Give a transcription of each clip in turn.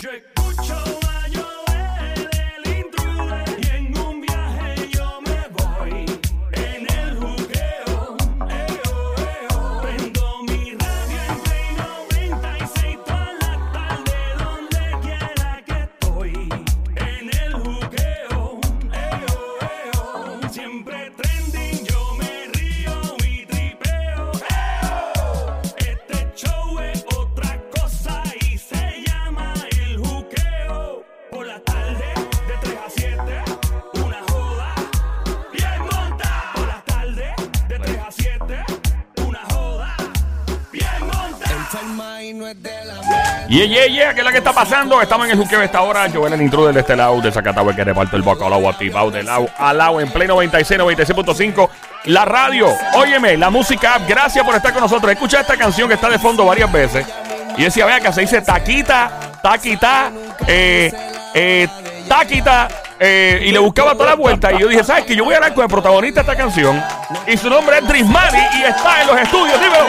Yo escucho a Yeah, yeah, yeah, ¿qué es la que está pasando? Estamos en el juqueo esta hora. Joel, el intruder de este lado, de Zacatau, el que reparte el bacalao activado de lado a lado en Play 96, 96.5. La radio, óyeme, la música app, gracias por estar con nosotros. Escucha esta canción que está de fondo varias veces. Y decía, vea que se dice taquita, taquita, eh, eh, taquita. eh, y le buscaba toda la vuelta. Y yo dije, ¿sabes qué? Yo voy a hablar con el protagonista de esta canción. Y su nombre es Trismali y está en los estudios. Dímelo,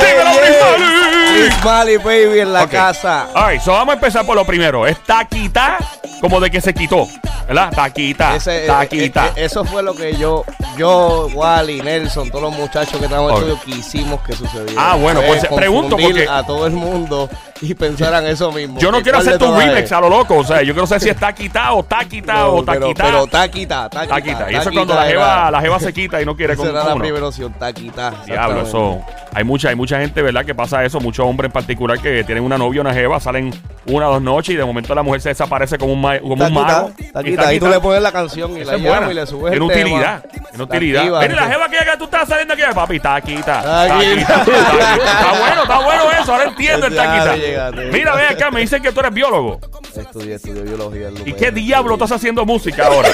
dímelo, Trismali. Mali, baby, en la casa. Alright, so vamos a empezar por lo primero. Es taquita, como de que se quitó. ¿Verdad? Taquita. Ese, eh, taquita. eh, eh, eso fue lo que yo, yo, Wally, Nelson, todos los muchachos que estaban en estudio quisimos que sucediera. Ah, bueno, pues, pregunto confundir porque- a todo el mundo y pensaran eso mismo. yo no quiero hacer tu remix a lo loco. O sea, yo quiero saber si es taquita o taquita No, o pero- taquita. Pero taquita, taquita. taquita. Y eso es cuando la era- jeva, la jeva se quita y no quiere Esa con era con la primera opción, taquita. Diablo, exactamente. eso. Hay mucha, hay mucha gente, ¿verdad? Que pasa eso. Muchos hombres en particular que tienen una novia o una jeva, salen una o dos noches y de momento la mujer se desaparece como un, ma- como un Taquita, mago. taquita. Ahí tú le pones la canción y Esa la llamas y le subes Tiene utilidad. tema. Tiene utilidad. Activa, Mira, la jeva que tú estás saliendo aquí, papi, taquita. Taquita. Está bueno, está bueno eso. Ahora entiendo el Ya, taquita. Mira, ve acá, me dicen que tú eres biólogo. Estudié, estudié biología. ¿Y qué diablo estás haciendo música ahora?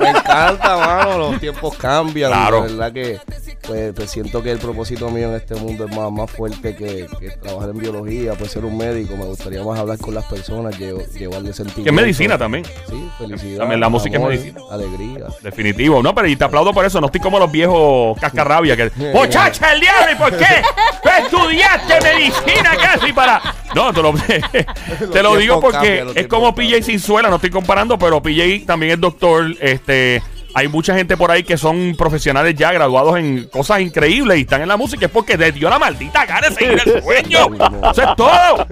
Me encanta, mano. Los tiempos cambian. Claro. De verdad que pues, pues, siento que el propósito mío en este mundo es más, más fuerte que, que trabajar en biología, pues ser un médico. Me gustaría más hablar con las personas, llevo- llevarle sentido. Que es medicina también. Sí, felicidad. También la música es medicina. Alegría. Definitivo. No, pero y te aplaudo por eso. No estoy como los viejos cascarrabia que. ¡Muchacha, el diablo! ¿Y por qué? ¿Tú estudiaste medicina casi para.? No, te lo, te lo digo porque es como PJ Sinzuela, no estoy comparando, pero PJ también es doctor. Este. Hay mucha gente por ahí que son profesionales ya graduados en cosas increíbles y están en la música. Es porque les dio la maldita gana seguir el sueño. Eso es todo.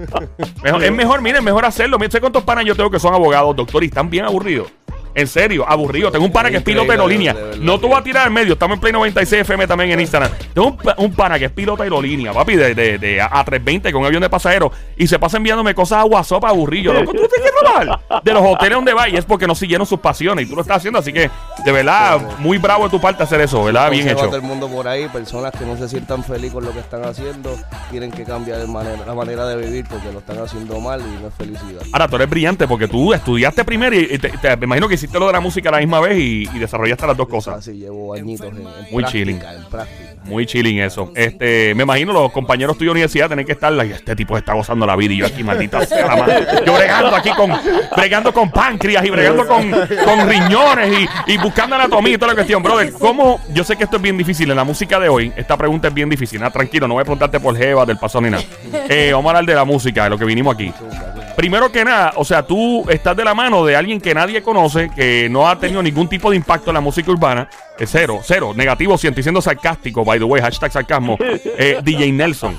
Mejor- es mejor, miren, mejor hacerlo. Miren, sé cuántos panas yo tengo que son abogados, doctor, y están bien aburridos. En serio, aburrido. Tengo un pana que es piloto de aerolínea. No que- voy a tirar al medio. Estamos en Play 96 FM también en Instagram. Tengo un, pa- un pana que es piloto de aerolínea, papi, de, de, de A320 con un avión de pasajeros. Y se pasa enviándome cosas a WhatsApp aburrido. Loco, tú te quieres robar de los hoteles donde va. Y es porque no siguieron sus pasiones. Y tú lo estás haciendo. Así que, de verdad, muy bravo de tu parte hacer eso, ¿verdad? Bien hecho. todo el mundo por ahí, personas que no se sientan felices con lo que están haciendo, tienen que cambiar de manera, la manera de vivir porque lo están haciendo mal y no es felicidad. Ahora, tú eres brillante porque tú estudiaste primero y te- me imagino que hiciste lo de la música a la misma vez y, y desarrollaste las dos cosas. Así llevo añitos en, en Muy práctica, chilling. En práctica. Muy chilling eso. Este, me imagino los compañeros tuyos de universidad tienen que estar like, este tipo está gozando la vida y yo aquí, maldita sea la madre. Yo bregando aquí con, bregando con páncreas y bregando con, con riñones y, y buscando anatomía y toda la cuestión. Brother, ¿cómo? Yo sé que esto es bien difícil en la música de hoy. Esta pregunta es bien difícil. Ah, tranquilo, no voy a preguntarte por Jeva, del paso ni nada. Eh, vamos a hablar de la música, de lo que vinimos aquí. Primero que nada, o sea, tú estás de la mano de alguien que nadie conoce, que no ha tenido ningún tipo de impacto en la música urbana. Es cero, cero, negativo, si estoy siendo sarcástico, by the way, hashtag sarcasmo. Eh, DJ Nelson.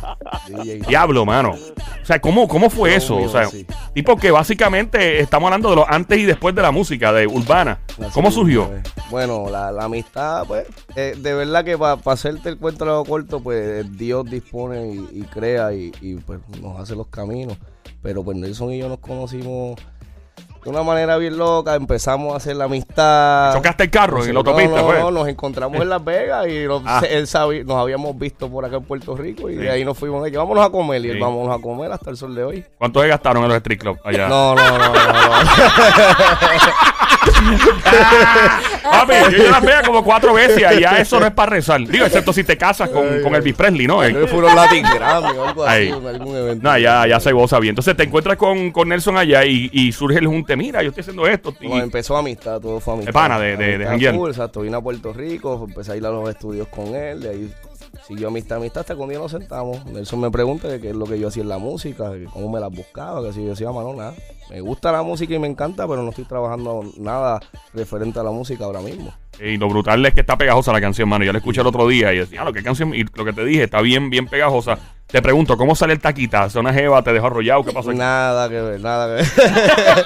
Diablo, mano. O sea, ¿cómo, cómo fue eso? mío, o sea, sí. tipo que básicamente estamos hablando de lo antes y después de la música, de urbana. Así ¿Cómo surgió? Bueno, la, la amistad, pues, eh, de verdad que para hacerte el cuento largo corto, pues Dios dispone y, y crea y, y, pues nos hace los caminos. Pero pues Nelson y yo nos conocimos de una manera bien loca, empezamos a hacer la amistad. ¿Chocaste el carro en la No, autopista? No, pues? no, nos encontramos en Las Vegas y nos, Ah. él sabía- nos habíamos visto por acá en Puerto Rico y Sí. de ahí nos fuimos. "Oye, Vámonos a comer y él, Sí. vámonos a comer hasta el sol de hoy. ¿Cuánto se gastaron en los street club allá? No, no, no, no. no. Papi, yo ya las veo como cuatro veces y allá eso no es para rezar. Digo, excepto si te casas con, con Elvis Presley, ¿no? Creo que fueron Latin Grammy o algo así, Ahí. en algún evento. No, ya, ya se goza bien. Entonces te encuentras con, con Nelson allá y, y surge el junte. Mira, yo estoy haciendo esto. y- Bueno, empezó amistad, todo fue amistad. De pana, de- de- de Amistad janguear. full, exacto, vine a Puerto Rico, empecé a ir a los estudios con él, de ahí siguió amistad, amistad, hasta que día nos sentamos. Nelson me pregunta que qué es lo que yo hacía en la música, que cómo me las buscaba, que si yo decía, mano, nada. Me gusta la música y me encanta, pero no estoy trabajando nada referente a la música ahora mismo. Y lo brutal es que está pegajosa la canción, mano. Yo la escuché el otro día y decía, ah, lo que canción, y lo que te dije, está bien, bien pegajosa. Te pregunto, ¿cómo sale el taquita? ¿Es una jeva? ¿Te dejó arrollado? ¿Qué pasó? aquí? Nada que ver, nada que ver.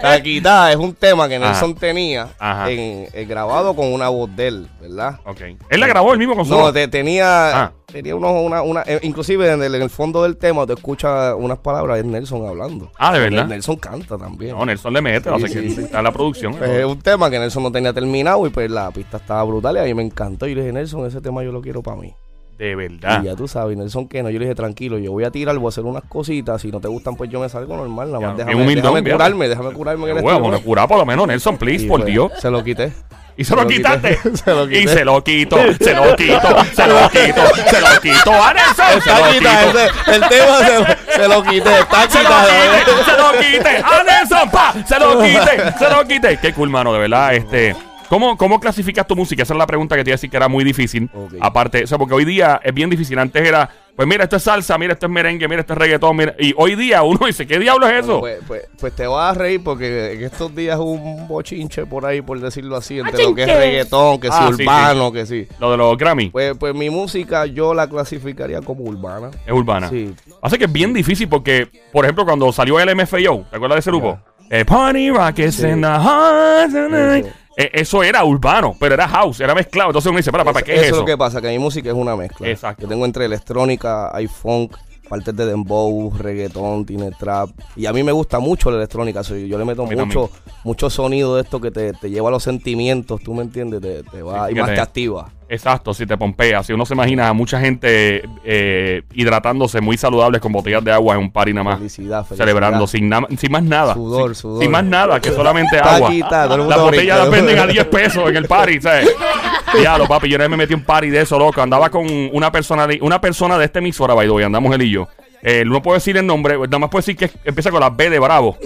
Taquita es un tema que Nelson Ajá. tenía en, eh, grabado con una voz de él, ¿verdad? Ok. Él la grabó él mismo con su No, te- tenía, Ah. tenía unos, una, una, eh, inclusive en el, en el fondo del tema te escuchas unas palabras de Nelson hablando. Ah, ¿de verdad? Nelson canta también. No, Nelson le mete, Sí, que sí, sí. está en la producción. Pues es un tema que Nelson no tenía terminado y pues la pista estaba brutal y a mí me encantó. Y le dije, Nelson, ese tema yo lo quiero para mí. De verdad. Y ya tú sabes, Nelson que no, yo le dije, tranquilo, yo voy a tirar, voy a hacer unas cositas, si no te gustan pues yo me salgo normal, nada Ya, más bien déjame, humildón, déjame curarme, déjame curarme en el Bueno, estudio. me cura por lo menos, Nelson, please, Y, por pues, Dios. Se lo quité. Y se lo quité. quitaste. se lo quité. Y se lo quito, se lo quito, se lo quito, se lo quito. ¡A Nelson! Se lo quitado, ese- el tema se, se lo quité, está Se lo quite, se lo quite. ¡A Nelson! ¡Pa! Se lo quite, se lo quite. Qué cool, mano, de verdad. Este. ¿Cómo, ¿Cómo clasificas tu música? Esa es la pregunta que te iba a decir que era muy difícil. Aparte, o sea, porque hoy día es bien difícil. Antes era, pues mira, esto es salsa, mira, esto es merengue, mira, esto es reggaetón. Mira. Y hoy día uno dice, ¿qué diablo es eso? Pues, pues, pues te vas a reír porque en estos días hubo un bochinche por ahí, por decirlo así, entre lo que es reggaetón, que Ah, sí, urbano, que sí. Lo de los Grammy Pues, pues mi música yo la clasificaría como urbana. es urbana. Sí. Hace que es bien difícil porque, por ejemplo, cuando salió el MFAO, ¿te acuerdas de ese grupo? Eh, Party Rock is Sí. in the heart tonight. Eso. Eh, eso era urbano, pero era house, era mezclado. Entonces uno dice, para, ¿qué es eso eso? es lo que pasa, que mi música es una mezcla. Exacto. Yo tengo entre electrónica, hay funk, partes de dembow, reggaetón, tiene trap. Y a mí me gusta mucho la electrónica. so, yo le meto mucho, mucho sonido de esto que te, te lleva a los sentimientos, ¿tú me entiendes? Te, te va Sí, y más te activa. Exacto, si te pompea. Si uno se imagina a mucha gente eh, hidratándose muy saludables con botellas de agua en un party nada más. Felicidad, felicidad. Celebrando sin, nada sin más nada. Sudor, sin, sudor. sin más nada, que solamente agua. Las botellas las venden a 10 pesos en el party, ¿sabes? Diablo, papi, yo vez me metí un party de eso, loco. Andaba con una persona de, una persona de este emisora, by the way, andamos él y yo. Eh, no puedo decir el nombre, nada más puedo decir que empieza con la B de Bravo.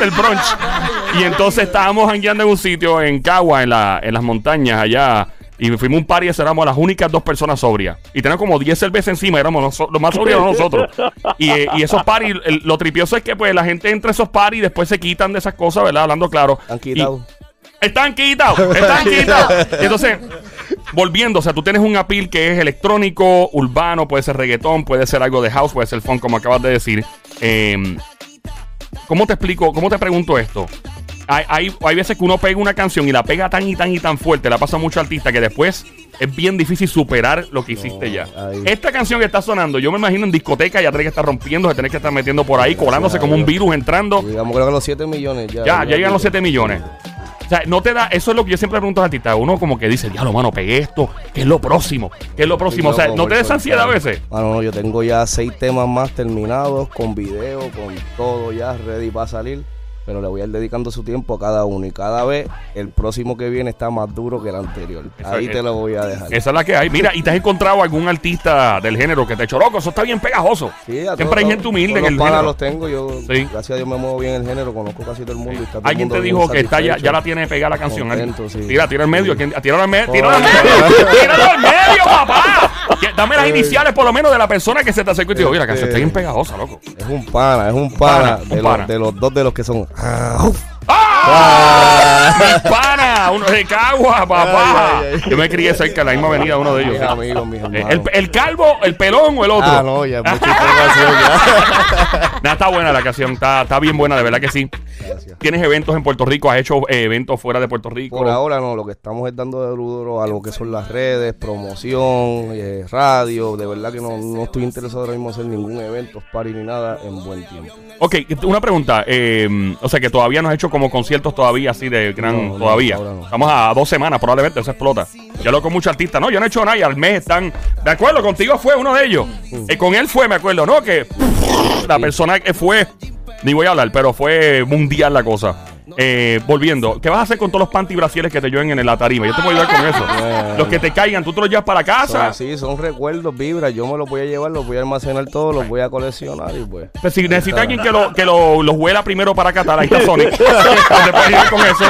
del brunch. Y entonces estábamos jangueando en un sitio en Cagua, en, la, en las montañas allá. Y fuimos un party y éramos las únicas dos personas sobrias. Y teníamos como 10 cervezas encima, éramos los, los más sobrios nosotros. Y, eh, y esos parties, el- lo tripioso es que pues la gente entra a esos parties y después se quitan de esas cosas, ¿verdad? Hablando claro. Han quitado. Y- están quitados, están quitados. Entonces, volviendo, o sea, tú tienes un appeal que es electrónico, urbano, puede ser reggaetón, puede ser algo de house, puede ser funk, como acabas de decir. Eh, ¿Cómo te explico? ¿Cómo te pregunto esto? Hay, hay, hay veces que uno pega una canción y la pega tan y tan y tan fuerte, la pasa a muchos artistas que después es bien difícil superar lo que hiciste ya. Esta canción que está sonando, yo me imagino en discoteca ya tenés que estar rompiendo, se tenés que estar metiendo por ahí, colándose como un virus entrando. Digamos creo que los 7 millones ya. Ya, ya llegan los 7 millones. Sea, no te da, eso es lo que yo siempre pregunto a artistas. Uno como que dice, diablo, mano, pegué esto, ¿qué es lo próximo? ¿Qué es lo próximo? O sea, ¿no te des ansiedad a veces? Bueno, no, yo tengo ya seis temas más terminados, con video, con todo ya ready para salir. Pero le voy a ir dedicando su tiempo a cada uno. Y cada vez el próximo que viene está más duro que el anterior. Ahí es- te lo voy a dejar. Esa es la que hay. Mira, ¿y te has encontrado algún artista del género que te echó loco? Eso está bien pegajoso. Sí, a Siempre hay gente humilde en el género. los tengo. Yo, Sí. gracias a Dios, me muevo bien en el género. Conozco casi todo el mundo. y está todo el Alguien mundo te dijo que está ya, ya la tiene pegada la canción. Contento, sí. Tira, tira al medio. Sí. ¿Quién- Tíralo al medio. Tíralo al medio, papá. Dame las iniciales por lo menos de la persona que se te acercó y te dijo, mira, la canción está bien pegajosa, loco. Es un pana, es un pana. Pana, un de, pana. Los, de los dos de los que son. Ah. ¡Ah! ¡Mi pana! Uno de Cagua, papá. Ay, ay, ay. Yo me crié cerca de la misma avenida, uno de ellos. Mis amigos, mis. El, el calvo, el pelón o el otro. Ah, no, ya mucha información ya. Nada, está buena la canción, está, está bien buena, de verdad que sí. Gracias. Tienes eventos en Puerto Rico, has hecho eh, eventos fuera de Puerto Rico. Por ahora no, lo que estamos es dando de duro a lo que son las redes, promoción, eh, radio. De verdad que no, no estoy interesado ahora mismo en hacer ningún evento, party ni nada en buen tiempo. Ok, una pregunta. eh, o sea, que todavía no has hecho como conciertos todavía así de gran. No, todavía. no. Estamos a dos semanas, probablemente eso explota. Yo lo con muchos artistas. No, yo no he hecho nada y al mes están. De acuerdo, contigo fue uno de ellos. Mm. Eh, con él fue, me acuerdo, ¿no? Que la persona que fue. Ni voy a hablar, pero fue mundial la cosa. Eh, volviendo, ¿qué vas a hacer con todos los panty brasiles que te lleven en la tarima? Yo te puedo ayudar con eso. Bueno. Los que te caigan, tú te los llevas para Son casa. así, son recuerdos, vibras. Yo me los voy a llevar, los voy a almacenar todos, los voy a coleccionar y pues. Pues si necesita alguien que lo, que lo, los huela primero para Qatar, ahí está Sonic. te puedes ir con eso.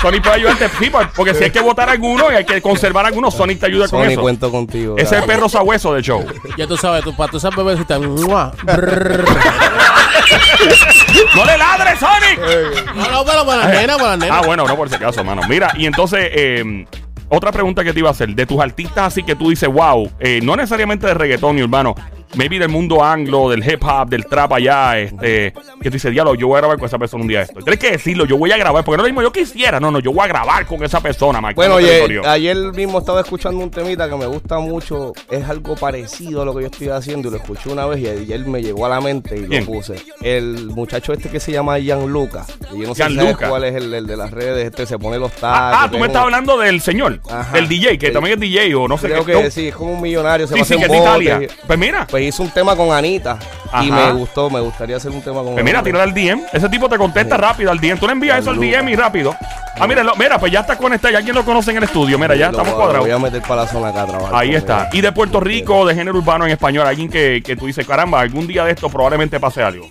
Sonic puede ayudarte. Sí, porque si hay que votar alguno y hay que conservar algunos, Sonic te ayuda con Sony, eso. cuento contigo. Ese es el perro sabueso de show. Ya tú sabes, tú, para tú sabes bebecita. ¡No le ladres, Sonic! No, no, pero para nena, para. Ah, bueno, no por ese caso, mano. Mira, y entonces, eh, otra pregunta que te iba a hacer. De tus artistas así que tú dices, wow, eh, no necesariamente de reggaetón ni urbano, maybe del mundo anglo, del hip hop, del trap allá, este, que tú dices, diablo, yo voy a grabar con esa persona un día esto. Tienes que decirlo, yo voy a grabar, porque no lo mismo yo quisiera, no, no, yo voy a grabar con esa persona, marcando Bueno, oye, ayer mismo estaba escuchando un temita que me gusta mucho. Es algo parecido a lo que yo estoy haciendo y lo escuché una vez y ayer me llegó a la mente y ¿Quién? lo puse. El muchacho este que se llama Gianluca. Y yo no sé sabes Gianluca. cuál es el, el de las redes. Este se pone los tacos. Ah, ah, tú me es estás un- hablando del señor, Ajá. del DJ, que Sí. también es DJ o no sé Creo qué. que no. sí, es como un millonario. Se Sí, va a sí, hacer que es de bote Italia. y- Pues mira, Pues hizo un tema con Anita y me gustó, me gustaría hacer un tema con Pues mira, tírale al DM. Ese tipo te contesta rápido al DM. Tú le envías eso al DM y rápido. Ah, mira, lo- mira, pues ya está conectado. Ya alguien lo conoce en el estudio. Mira, ya estamos voy- cuadrados. voy a meter para la zona acá a trabajar. Ahí está. Y de Puerto Rico, de género urbano en español, alguien que, que tú dices, caramba, algún día de esto probablemente pase algo.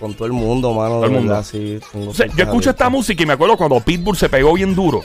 Con todo el mundo, mano. Todo el mundo. verdad, sí, tengo O sea, yo escucho esta música y me acuerdo cuando Pitbull se pegó bien duro.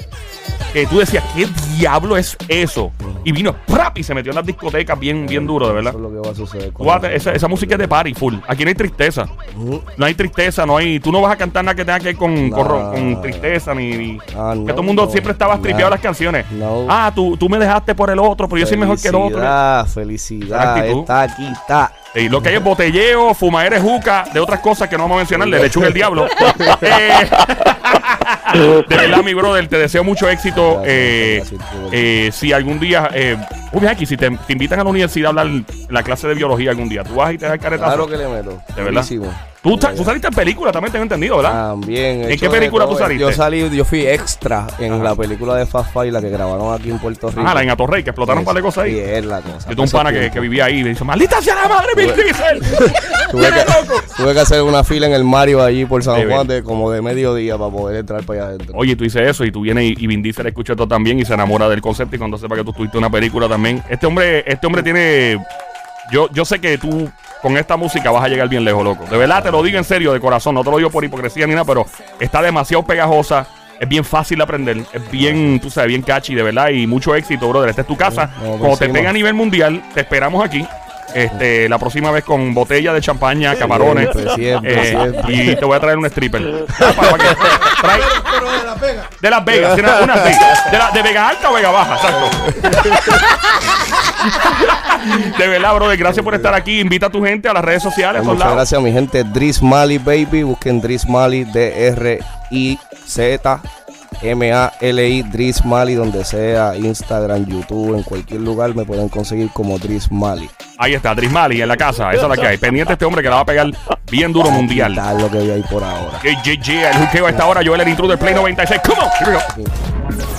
Que tú decías, ¿qué diablo es eso? Y vino ¡prap! y se metió en las discotecas bien, bien duro, de verdad. Eso es lo que va a suceder. con Tú vas a- eso. esa, esa música es de party full. Aquí no hay tristeza. Ujú. No hay tristeza, no hay. Tú no vas a cantar nada que tenga que ver con, con, tristeza ni. ni- Ah, que todo el mundo no, siempre estaba tripeado las canciones. No. Ah, tú, tú me dejaste por el otro, pero yo soy mejor que el otro. Felicidad, felicidad. actitud. Está aquí, está. Lo que hay es botelleo, fumadera juca, de otras cosas que no vamos a mencionar, de lechuga el diablo. Eh, de verdad, mi brother, te deseo mucho éxito. Eh, eh, si algún día, eh, uy, aquí, si te, te invitan a la universidad a hablar la clase de biología algún día, tú vas y te das caretazo. Claro que le meto. De verdad. Buenísimo. Tú, saliste en película, también tengo entendido, ¿verdad? También. ¿En qué película tú saliste? Yo salí, yo fui extra en Ajá. la película de Fast Five, la que grabaron aquí en Puerto Rico. Ah, la en Atorrey, que explotaron un par de cosas ahí. Y es la cosa. Yo tengo un pana que, vivía ahí y me dice, maldita sea la madre, Vin Diesel. Tuve que, loco. tuve que hacer una fila en el Mario allí por San De Juan de como de mediodía para poder entrar para allá adentro. Oye, tú dices eso y tú vienes y, y Vin Diesel escucha esto también y se enamora del concepto y cuando sepa que tú tuviste una película también. Este hombre, este hombre tiene... Yo, yo sé que tú con esta música vas a llegar bien lejos, loco. De verdad, te lo digo en serio, de corazón. No te lo digo por hipocresía ni nada, pero está demasiado pegajosa. Es bien fácil de aprender. Es bien, tú sabes, bien catchy, de verdad. Y mucho éxito, brother. Esta es tu casa. No, Cuando te pega a nivel mundial, te esperamos aquí. Este, la próxima vez con botella de champaña, camarones. Siempre, siempre, Eh, siempre. y te voy a traer un stripper. Ah, para- para que- trae- Pero de la pega. de Las Vegas, tiene una así. De, la- de Vega Alta o Vega Baja, exacto. de verdad, brother, gracias por estar aquí. Invita a tu gente a las redes sociales, todos Muchas gracias, mi gente. Dris Mali, baby. Busquen Dris Mali, D-R-I-Z. M-A-L-I, Dris Mali, donde sea, Instagram, YouTube, en cualquier lugar me pueden conseguir como Dris Mali. Ahí está, Drismali en la casa. Esa es la que hay. Pendiente este hombre que la va a pegar bien duro mundial. Tal lo que hay por ahora. JJ, el juqueo a esta hora. Joel, el intruder Play 96. Come on. Here we go.